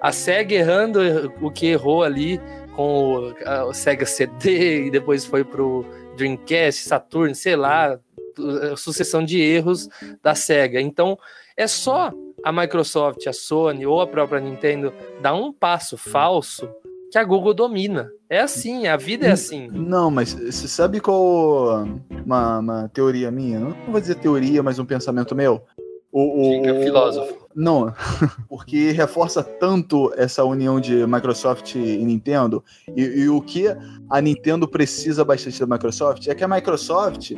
a Sega errando o que errou ali com o, o Sega CD e depois foi pro Dreamcast, Saturn, sei lá, sucessão de erros da Sega. Então, é só a Microsoft, a Sony ou a própria Nintendo dar um passo falso que a Google domina. É assim, a vida é assim. Não, mas você sabe qual uma, uma teoria minha? Não vou dizer teoria, mas um pensamento meu. O, o- Diga, o- filósofo. Não, porque reforça tanto essa união de Microsoft e Nintendo. E, e o que a Nintendo precisa bastante da Microsoft é que a Microsoft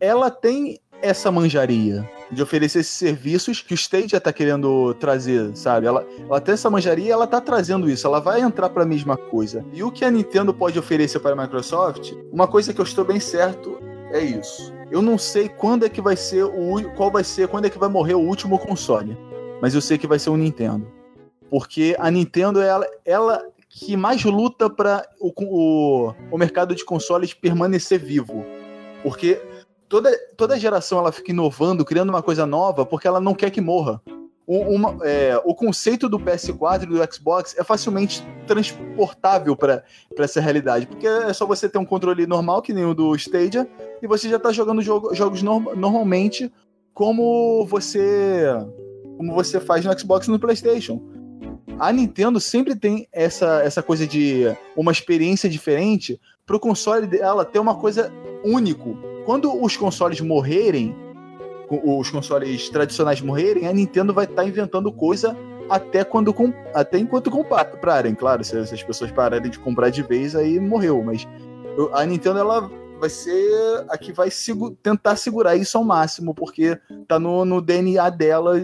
ela tem essa manjaria de oferecer esses serviços que o Stadia tá querendo trazer, sabe? Ela, ela tem essa manjaria ela tá trazendo isso, ela vai entrar para a mesma coisa. E o que a Nintendo pode oferecer para a Microsoft, uma coisa que eu estou bem certo é isso. Eu não sei quando é que vai ser o qual vai ser, quando é que vai morrer o último console, mas eu sei que vai ser o Nintendo. Porque a Nintendo é ela, ela que mais luta para o, o, o mercado de consoles permanecer vivo. Porque toda, toda geração ela fica inovando, criando uma coisa nova, porque ela não quer que morra. O, uma- é, o conceito do PS4 e do Xbox é facilmente transportável para essa realidade, porque é só você ter um controle normal, que nem o do Stadia, e você já tá jogando jogo- jogos norm- normalmente como você como você faz no Xbox e no PlayStation. A Nintendo sempre tem essa, essa coisa de uma experiência diferente pro console dela ter uma coisa único. Quando os consoles morrerem, os consoles tradicionais morrerem, a Nintendo vai estar inventando coisa até quando até enquanto comprarem, claro, se, as pessoas pararem de comprar de vez aí morreu, mas a Nintendo ela vai ser a que vai segu- tentar segurar isso ao máximo, porque tá no, no DNA dela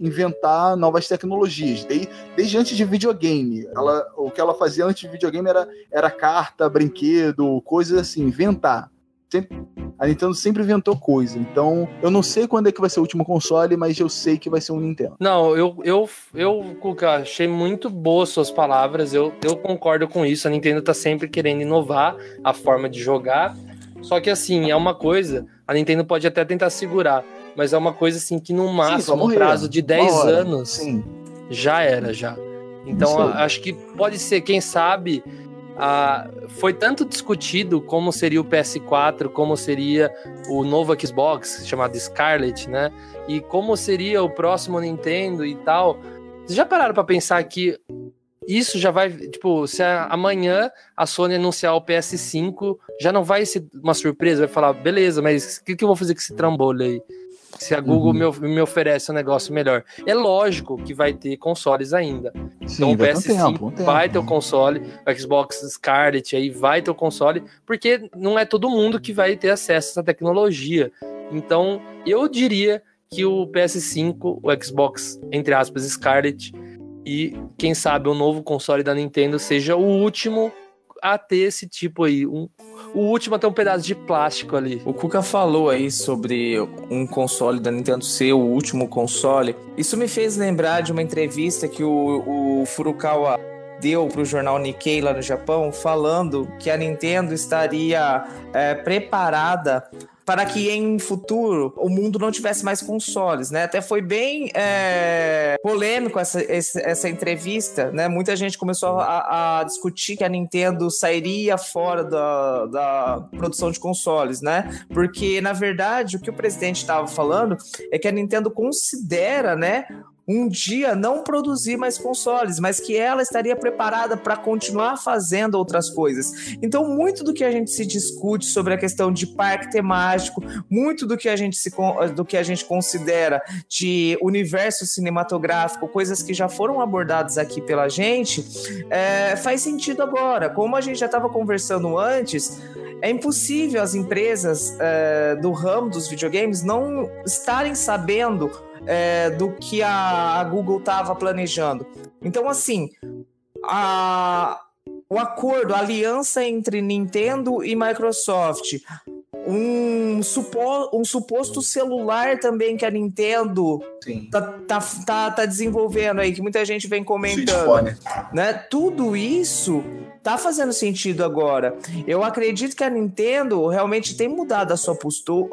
inventar novas tecnologias. Desde, desde antes de videogame. Ela, o que ela fazia antes de videogame era, era carta, brinquedo, coisas assim, inventar. Sempre- a Nintendo sempre inventou coisa. Então, eu não sei quando é que vai ser o último console, mas eu sei que vai ser um Nintendo. Não, eu, eu, eu, Cuca, achei muito boas suas palavras. Eu, eu concordo com isso. A Nintendo tá sempre querendo inovar a forma de jogar. Só que assim, é uma coisa, a Nintendo pode até tentar segurar, mas é uma coisa assim que no máximo, um morrer. prazo de Uma 10 hora. anos, Sim. já era, já. Então, acho que pode ser, quem sabe, ah, foi tanto discutido como seria o PS4, como seria o novo Xbox, chamado Scarlet, né? E como seria o próximo Nintendo e tal. Vocês já pararam pra pensar que isso já vai, tipo, se amanhã a Sony anunciar o PS5, já não vai ser uma surpresa, vai falar, beleza, mas o que, que eu vou fazer com esse trambolho aí? Se a Google Uhum. me, of- me oferece um negócio melhor. É lógico que vai ter consoles ainda. Sim, Então o vai ter um PS5 tempo, um tempo. vai ter o console, o Xbox Scarlet aí vai ter o console, porque não é todo mundo que vai ter acesso a essa tecnologia. Então, eu diria que o PS5, o Xbox, entre aspas, Scarlet, e quem sabe o novo console da Nintendo seja o último a ter esse tipo aí. Um, o último a ter um pedaço de plástico ali. O Kuka falou aí sobre um console da Nintendo ser o último console. Isso me fez lembrar de uma entrevista que o, o Furukawa deu para o jornal Nikkei lá no Japão, falando que a Nintendo estaria é, preparada para que em futuro o mundo não tivesse mais consoles, né? Até foi bem é, polêmico essa, essa entrevista, né? Muita gente começou a, a discutir que a Nintendo sairia fora da, da produção de consoles, né? Porque, na verdade, o que o presidente estava falando é que a Nintendo considera, né? Um dia não produzir mais consoles, mas que ela estaria preparada para continuar fazendo outras coisas. Então, muito do que a gente se discute sobre a questão de parque temático, muito do que a gente, se, do que a gente considera de universo cinematográfico, coisas que já foram abordadas aqui pela gente, é, faz sentido agora. Como a gente já estava conversando antes, é impossível as empresas é, do ramo dos videogames não estarem sabendo é, do que a, a Google estava planejando. Então, assim, a- o acordo, a aliança entre Nintendo e Microsoft, um, supo- um suposto celular também que a Nintendo tá, tá, tá, tá desenvolvendo aí, que muita gente vem comentando né? Tudo isso tá fazendo sentido agora. Eu acredito que a Nintendo realmente tem mudado a sua postura.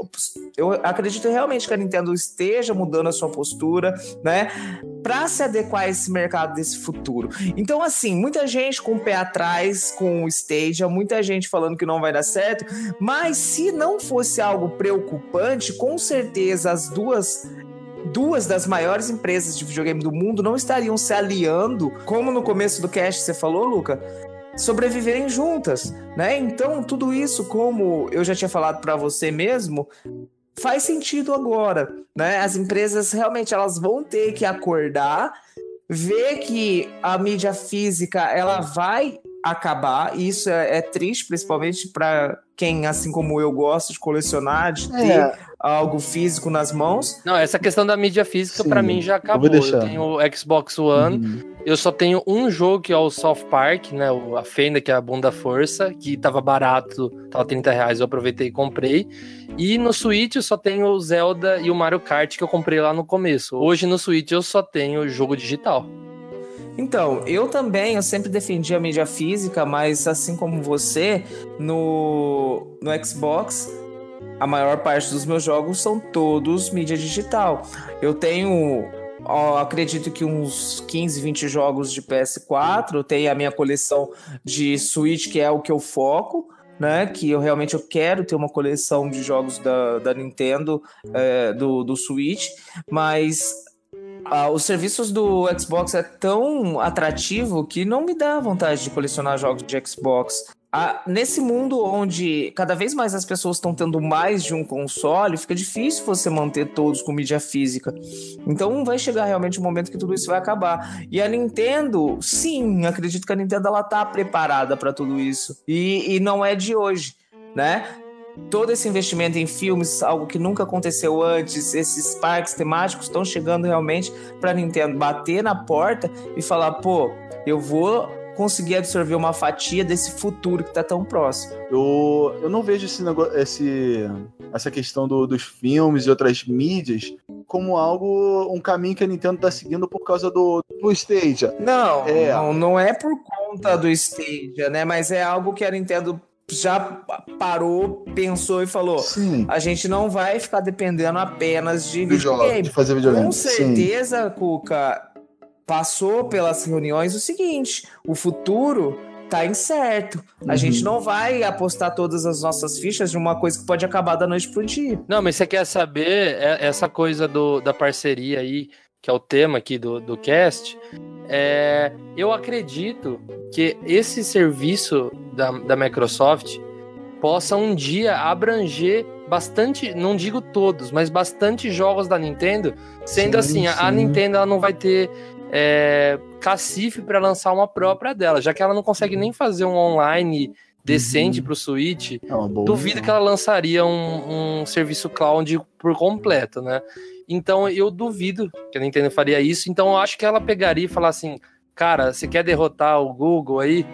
Eu acredito realmente que a Nintendo esteja mudando a sua postura, né? Para se adequar a esse mercado desse futuro. Então, assim, muita gente com o pé atrás com o Stadia, muita gente falando que não vai dar certo, mas se não fosse algo preocupante, com certeza as duas duas das maiores empresas de videogame do mundo não estariam se aliando, como no começo do cast você falou, Luca, sobreviverem juntas, né? Então, tudo isso, como eu já tinha falado para você mesmo, faz sentido agora, né? As empresas realmente elas vão ter que acordar, ver que a mídia física ela vai acabar, e isso é, é triste, principalmente para quem, assim como eu, gosta de colecionar, de ter É, algo físico nas mãos. Não, essa questão da mídia física pra mim já eu vou acabou. Eu, deixar. tenho o Xbox One, uhum. eu só tenho um jogo que é o South Park, né? o- A Fenda, que é a Bunda Força, que tava barato, tava 30 reais, eu aproveitei e comprei. E no Switch eu só tenho o Zelda e o Mario Kart que eu comprei lá no começo. Hoje no Switch eu só tenho jogo digital. Então, eu também, eu sempre defendi a mídia física, mas assim como você, no, no Xbox, a maior parte dos meus jogos são todos mídia digital. Eu tenho, acredito que uns 15, 20 jogos de PS4, eu tenho a minha coleção de Switch, que é o que eu foco. Né, que eu realmente eu quero ter uma coleção de jogos da, da Nintendo, é, do, do Switch, mas ah, os serviços do Xbox é tão atrativo que não me dá vontade de colecionar jogos de Xbox. Ah, nesse mundo onde cada vez mais as pessoas estão tendo mais de um console, fica difícil você manter todos com mídia física. Então vai chegar realmente um momento que tudo isso vai acabar. E a Nintendo, sim, acredito que a Nintendo ela tá preparada para tudo isso. E, e não é de hoje, né? Todo esse investimento em filmes, algo que nunca aconteceu antes, esses parques temáticos estão chegando realmente para Nintendo bater na porta e falar, pô, eu vou conseguir absorver uma fatia desse futuro que está tão próximo. Eu, eu não vejo esse negócio, esse, essa questão do, dos filmes e outras mídias como algo, um caminho que a Nintendo está seguindo por causa do, do Stadia. Não, É. não, não é por conta do Stadia, né? Mas é algo que a Nintendo já parou, pensou e falou: Sim. a gente não vai ficar dependendo apenas de videogame. de fazer videogame. Com Sim. certeza, Cuca, passou pelas reuniões o seguinte: o futuro tá incerto. A Uhum. gente não vai apostar todas as nossas fichas de uma coisa que pode acabar da noite pro dia. Não, mas você quer saber é- essa coisa do, da parceria aí, que é o tema aqui do, do cast? É, eu acredito que esse serviço da, da Microsoft possa um dia abranger bastante, não digo todos, mas bastante jogos da Nintendo, sendo Sim, assim, a- a sim. Nintendo ela não vai ter é, cacife para lançar uma própria dela, já que ela não consegue nem fazer um online decente Uhum. pro Switch, É duvido que ela lançaria um, um serviço cloud por completo, né? Então eu duvido que a Nintendo faria isso. Então eu acho que ela pegaria e falar assim: cara, você quer derrotar o Google aí?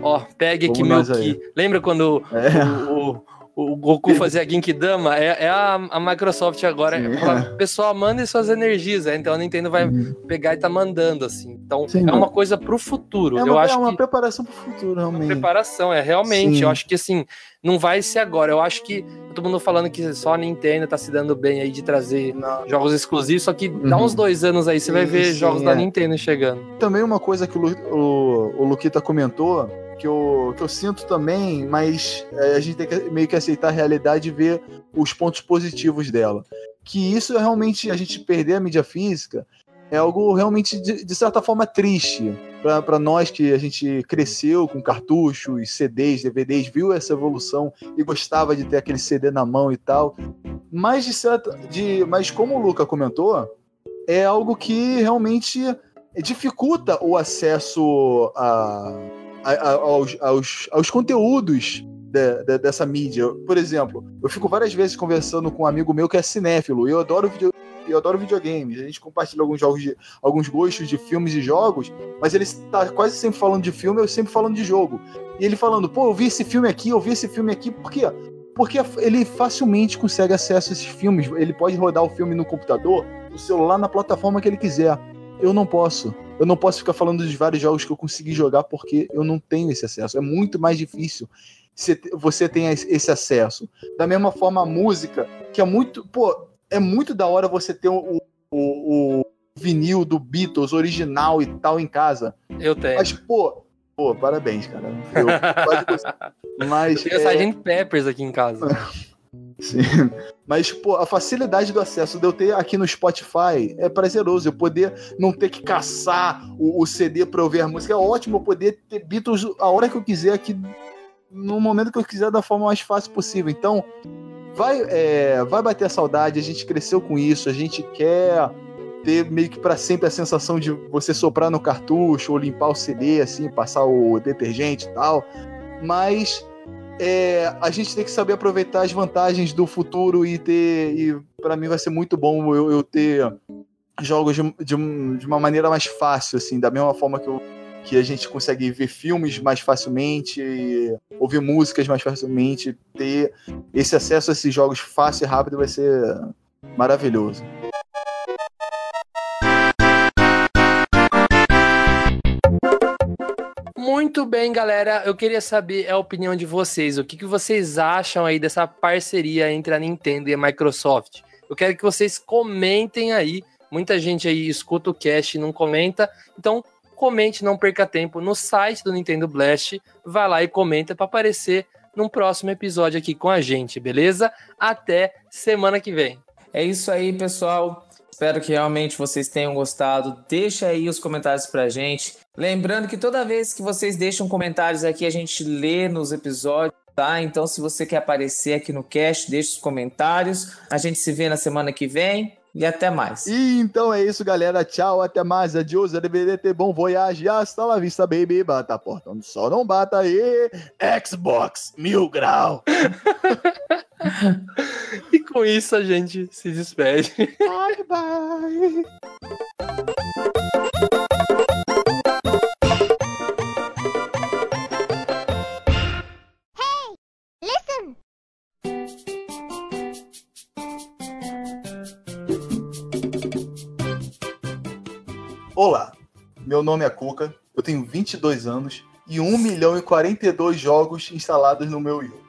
Ó, pegue aqui Vamos meu nós aí." Lembra quando É. o, o- o Goku fazia Genkidama? É, é a, a Microsoft agora. Fala, Pessoal, mandem suas energias. né? Então a Nintendo vai pegar e tá mandando, assim. Então Sim, é uma coisa pro futuro. É eu uma, acho é uma que preparação pro futuro, realmente. preparação, é realmente. Sim. Eu acho que assim, não vai ser agora. Eu acho que todo mundo falando que só a Nintendo tá se dando bem aí de trazer Não. jogos exclusivos, só que dá Uhum. uns dois anos aí, você vai ver sim, jogos é. da Nintendo chegando. Também uma coisa que o, o, o Luquita comentou, que eu, que eu sinto também, mas é, a gente tem que meio que aceitar a realidade e ver os pontos positivos dela. Que isso é realmente, a gente perder a mídia física, é algo realmente, de, de certa forma, triste. para nós que a gente cresceu com cartuchos, CDs, DVDs, viu essa evolução e gostava de ter aquele CD na mão e tal. Mas, de certa, de, mas como o Luca comentou, é algo que realmente dificulta o acesso a, aos, aos, aos conteúdos de- de- dessa mídia. Por exemplo, eu fico várias vezes conversando com um amigo meu que é cinéfilo, eu adoro video, eu adoro videogames. A gente compartilha alguns jogos de, alguns gostos de filmes e jogos, mas ele está quase sempre falando de filme, eu sempre falando de jogo. E ele falando, pô, eu vi esse filme aqui, eu vi esse filme aqui, por quê? Porque ele facilmente consegue acesso a esses filmes. Ele pode rodar o filme no computador, no celular, na plataforma que ele quiser. Eu não posso. Eu não posso ficar falando dos vários jogos que eu consegui jogar porque eu não tenho esse acesso. É muito mais difícil se você tem esse acesso. Da mesma forma, a música, que é muito. Pô, é muito da hora você ter o, o, o vinil do Beatles original e tal em casa. Eu tenho. Mas, pô, pô, parabéns, cara. Eu. Mas. Eu tenho é, Sgt. Peppers aqui em casa. Sim. Mas, pô, a facilidade do acesso de eu ter aqui no Spotify é prazeroso. Eu poder não ter que caçar o, o CD pra ouvir a música. É ótimo eu poder ter Beatles a hora que eu quiser aqui, no momento que eu quiser, da forma mais fácil possível. Então, vai, é, vai bater a saudade. A gente cresceu com isso. A gente quer ter meio que pra sempre a sensação de você soprar no cartucho ou limpar o CD, assim, passar o detergente e tal. Mas é, a gente tem que saber aproveitar as vantagens do futuro e ter. E para mim vai ser muito bom eu, eu ter jogos de, de, de uma maneira mais fácil, assim, da mesma forma que, eu- que a gente consegue ver filmes mais facilmente, ouvir músicas mais facilmente, ter esse acesso a esses jogos fácil e rápido vai ser maravilhoso. Muito bem, galera. Eu queria saber a opinião de vocês. O que, que vocês acham aí dessa parceria entre a Nintendo e a Microsoft? Eu quero que vocês comentem aí. Muita gente aí escuta o cast e não comenta. Então, comente, não perca tempo no site do Nintendo Blast. Vai lá e comenta para aparecer num próximo episódio aqui com a gente, beleza? Até semana que vem. É isso aí, pessoal. Espero que realmente vocês tenham gostado. Deixa aí os comentários pra gente. Lembrando que toda vez que vocês deixam comentários aqui, a gente lê nos episódios, tá? Então, se você quer aparecer aqui no cast, deixa os comentários. A gente se vê na semana que vem e até mais. E então é isso, galera. Tchau, até mais. Adiós, ter bom voyage. Hasta la vista, baby. Bata a porta onde só não bata aí. Xbox, mil grau. E com isso a gente se despede. Bye, bye. Olá, meu nome é Cuca, eu tenho 22 anos e 1 milhão e 42 jogos instalados no meu Wii. U.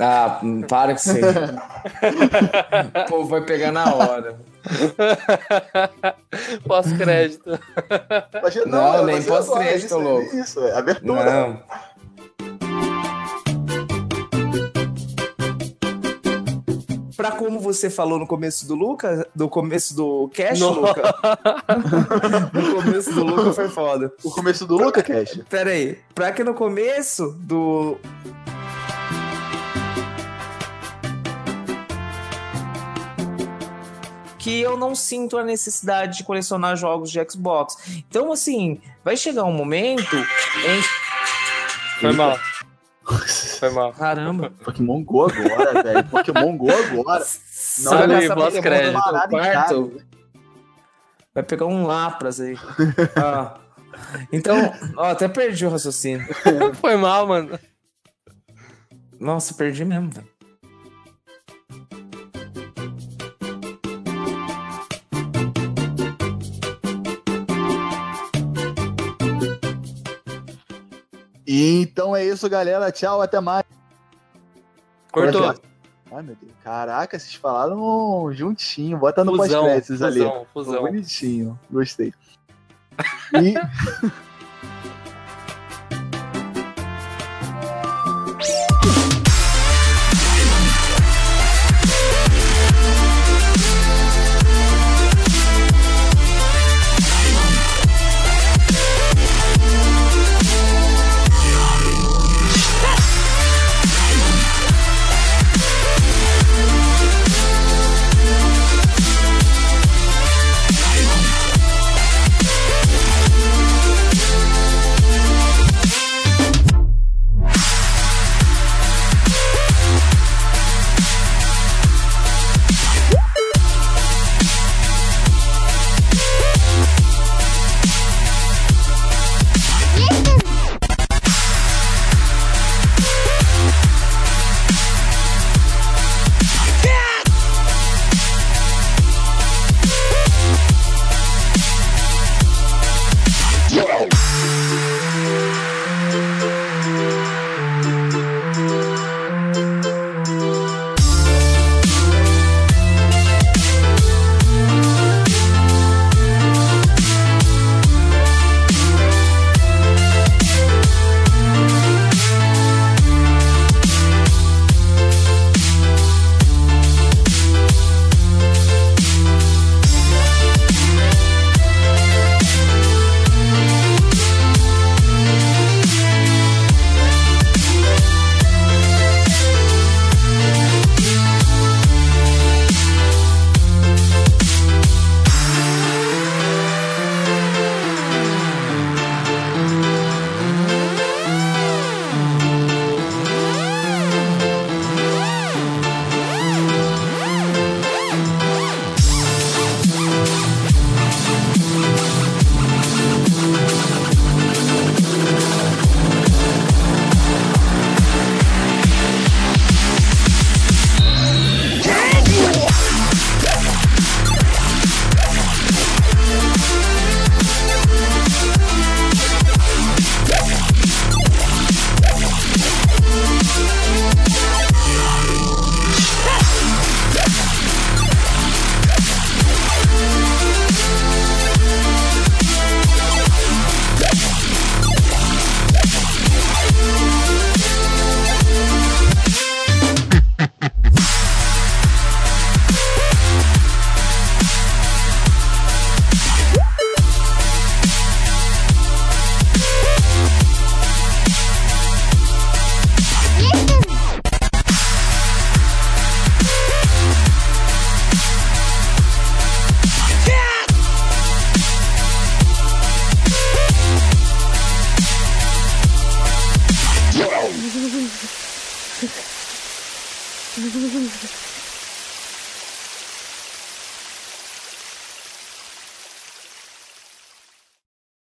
Ah, hum, para que você. o povo vai pegar na hora. Pós-crédito. Não, é nem pós-crédito, louco. Isso, isso, é abertura. Não. Pra como você falou no começo do Luca, do começo do Cash, Nossa. Luca. no começo do Luca foi foda. O começo do Luca Cash. Pera aí, pra que no começo do. Que eu não sinto a necessidade de colecionar jogos de Xbox. Então, assim, vai chegar um momento em. Foi mal. Foi mal. Caramba! Pokémon Go agora, velho. Pokémon Go agora. Não Sabe pós-crédito. Em casa. Quarto. Vai pegar um Lapras aí. Ah. Então, ó, até perdi o raciocínio. Foi mal, mano. Nossa, perdi mesmo, velho. E então é isso, galera. Tchau, até mais. Cortou. Ai, meu Deus. Caraca, vocês falaram juntinho. Bota no pós-créditos ali. fusão, fusão. Bonitinho. Gostei. E